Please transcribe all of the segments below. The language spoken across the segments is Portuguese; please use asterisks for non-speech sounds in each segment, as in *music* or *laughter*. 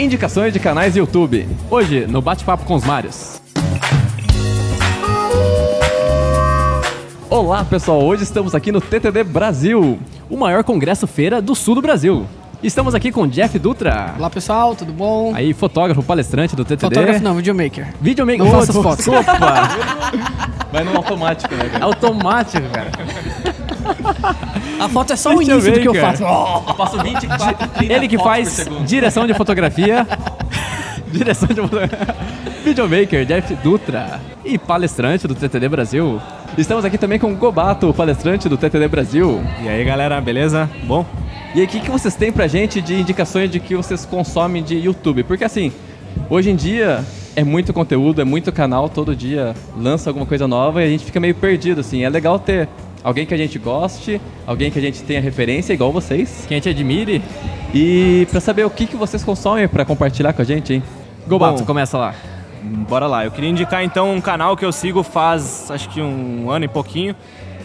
Indicações de canais YouTube. Hoje, no Bate-Papo com os Mários. Olá pessoal, hoje estamos aqui no TTD Brasil, o maior congresso feira do sul do Brasil. Estamos aqui com Jeff Dutra. Olá pessoal, tudo bom? Aí, fotógrafo, palestrante do TTD. Fotógrafo não, videomaker. Videomaker. Não faço as fotos. Opa! Vai no automático, né? cara? Automático, cara. A foto é só o início do que eu faço. Eu passo 24, 30 Ele que faz direção de fotografia. *laughs* direção de fotografia. Videomaker, Jeff Dutra. E palestrante do TTD Brasil. Estamos aqui também com o Gobato, palestrante do TTD Brasil. E aí, galera, beleza? Bom? E aí, o que, que vocês têm pra gente de indicações de que vocês consomem de YouTube? Porque assim, hoje em dia é muito conteúdo, é muito canal, todo dia lança alguma coisa nova e a gente fica meio perdido, assim. É legal ter alguém que a gente goste, alguém que a gente tenha referência, igual vocês. Quem te admire, E pra saber o que, que vocês consomem pra compartilhar com a gente, hein? Gobato, começa lá. Bora lá. Eu queria indicar então um canal que eu sigo faz acho que um ano e pouquinho.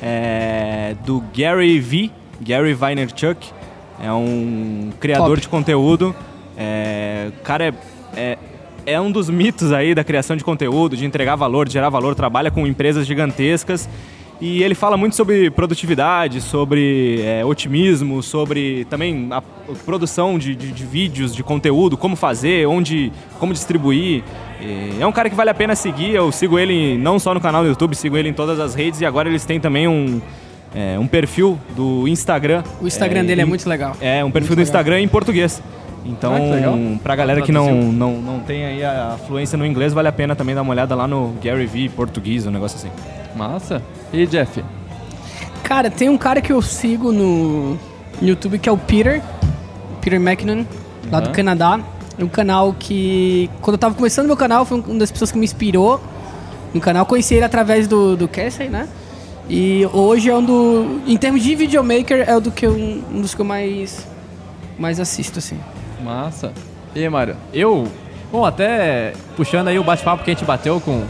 É do Gary V, Gary Vaynerchuk. É um criador Top. de conteúdo. É, o cara é, é, é um dos mitos aí da criação de conteúdo, de entregar valor, de gerar valor. Trabalha com empresas gigantescas. E ele fala muito sobre produtividade, sobre é, otimismo, sobre também a produção de, de- de vídeos, de conteúdo, como fazer, onde, como distribuir. É um cara que vale a pena seguir. Eu sigo ele não só no canal do YouTube, sigo ele em todas as redes e agora eles têm também um, é, um perfil do Instagram. O Instagram dele é muito legal. É, um perfil Muito do legal. Instagram em português. Então, Ah, legal. pra galera que não, não, não tem aí a fluência no inglês, vale a pena também dar uma olhada lá no Gary V português, um negócio assim. Massa. E Jeff? Cara, tem um cara que eu sigo no YouTube que é o Peter, Peter McKinnon, lá do. Canadá. É um canal que, quando eu tava começando meu canal, foi uma das pessoas que me inspirou no canal. Conheci ele através do, do Casey, né? E hoje é um do. Em termos de videomaker, é o do que eu, um dos que eu mais, mais assisto, assim. Massa. E aí, Mário? Eu, bom, até puxando aí o bate-papo que a gente bateu com,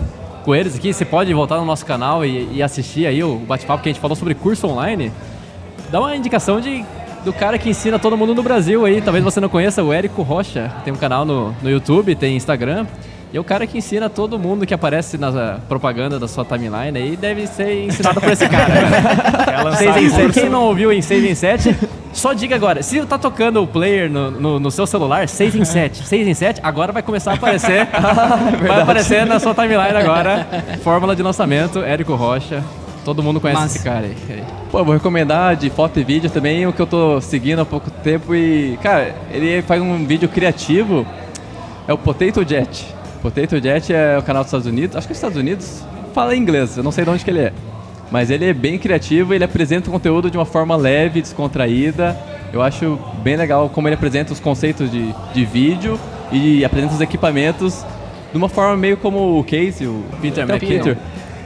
com eles aqui, você pode voltar no nosso canal e, e assistir aí o bate-papo que a gente falou sobre curso online. Dá uma indicação de, do cara que ensina todo mundo no Brasil aí. Talvez você não conheça, o Érico Rocha. Tem um canal no, no YouTube, tem Instagram. E é o cara que ensina todo mundo que aparece na propaganda da sua timeline aí deve ser ensinado por esse cara. *laughs* Ela 6 em sabe 7. Quem não ouviu em 6 em 7, só diga agora. Se tá tocando o player no, no, no seu celular, 6 em 7. 6 *laughs* em 7, agora vai começar a *laughs* aparecer. vai aparecer na sua timeline agora. Fórmula de lançamento, Érico Rocha. Todo mundo conhece Massa. esse cara aí. Pô, vou recomendar de foto e vídeo também o que eu tô seguindo há pouco tempo e, cara, ele faz um vídeo criativo, é o Potato Jet. Potato Jet é o canal dos Estados Unidos, acho que é dos Estados Unidos, fala inglês, eu não sei de onde que ele é. Mas ele é bem criativo, ele apresenta o conteúdo de uma forma leve, descontraída. Eu acho bem legal como ele apresenta os conceitos de, de vídeo e apresenta os equipamentos de uma forma meio como o Casey, o Peter. Peter.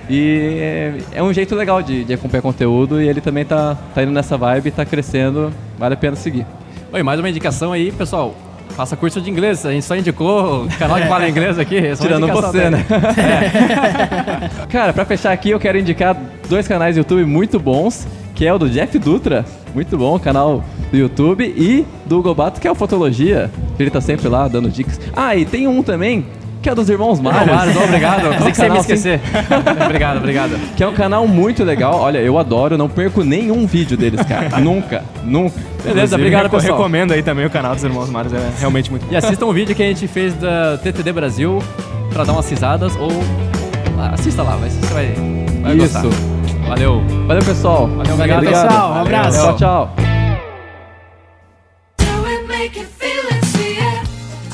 E é, é um jeito legal de, de acompanhar conteúdo e ele também tá, tá indo nessa vibe, tá crescendo, vale a pena seguir. Oi, mais uma indicação aí, pessoal. Faça curso de inglês. A gente só indicou o canal que fala inglês aqui. *laughs* é Tirando você, né? Cara, pra fechar aqui, eu quero indicar dois canais do YouTube muito bons, que é o do Jeff Dutra, muito bom, canal do YouTube, e do Gobato, que é o Fotologia, ele tá sempre lá dando dicas. Ah, e tem um também, que é dos Irmãos Mários. Mário, obrigado. *laughs* Pensei que você ia me esquecer. *laughs* obrigado, obrigado. Que é um canal muito legal. Olha, eu adoro, não perco nenhum vídeo deles, cara. *laughs* nunca, nunca. Beleza, Inclusive, obrigado, reco- pessoal. Recomendo aí também o canal dos Irmãos Mários, é realmente muito bom. E assistam um vídeo que a gente fez da TTD Brasil pra dar umas risadas ou ah, assista lá, vai, você vai, vai Isso. gostar. Valeu. Valeu, pessoal. Valeu, Valeu, obrigado. pessoal. Um abraço. Tchau, tchau.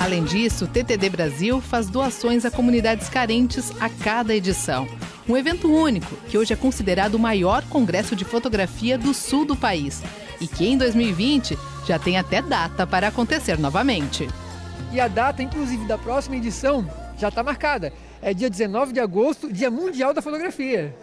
Além disso, o TTD Brasil faz doações a comunidades carentes a cada edição. Um evento único, que hoje é considerado o maior congresso de fotografia do sul do país. E que em 2020 já tem até data para acontecer novamente. E a data, inclusive, da próxima edição já está marcada. É dia 19 de agosto, Dia Mundial da Fotografia.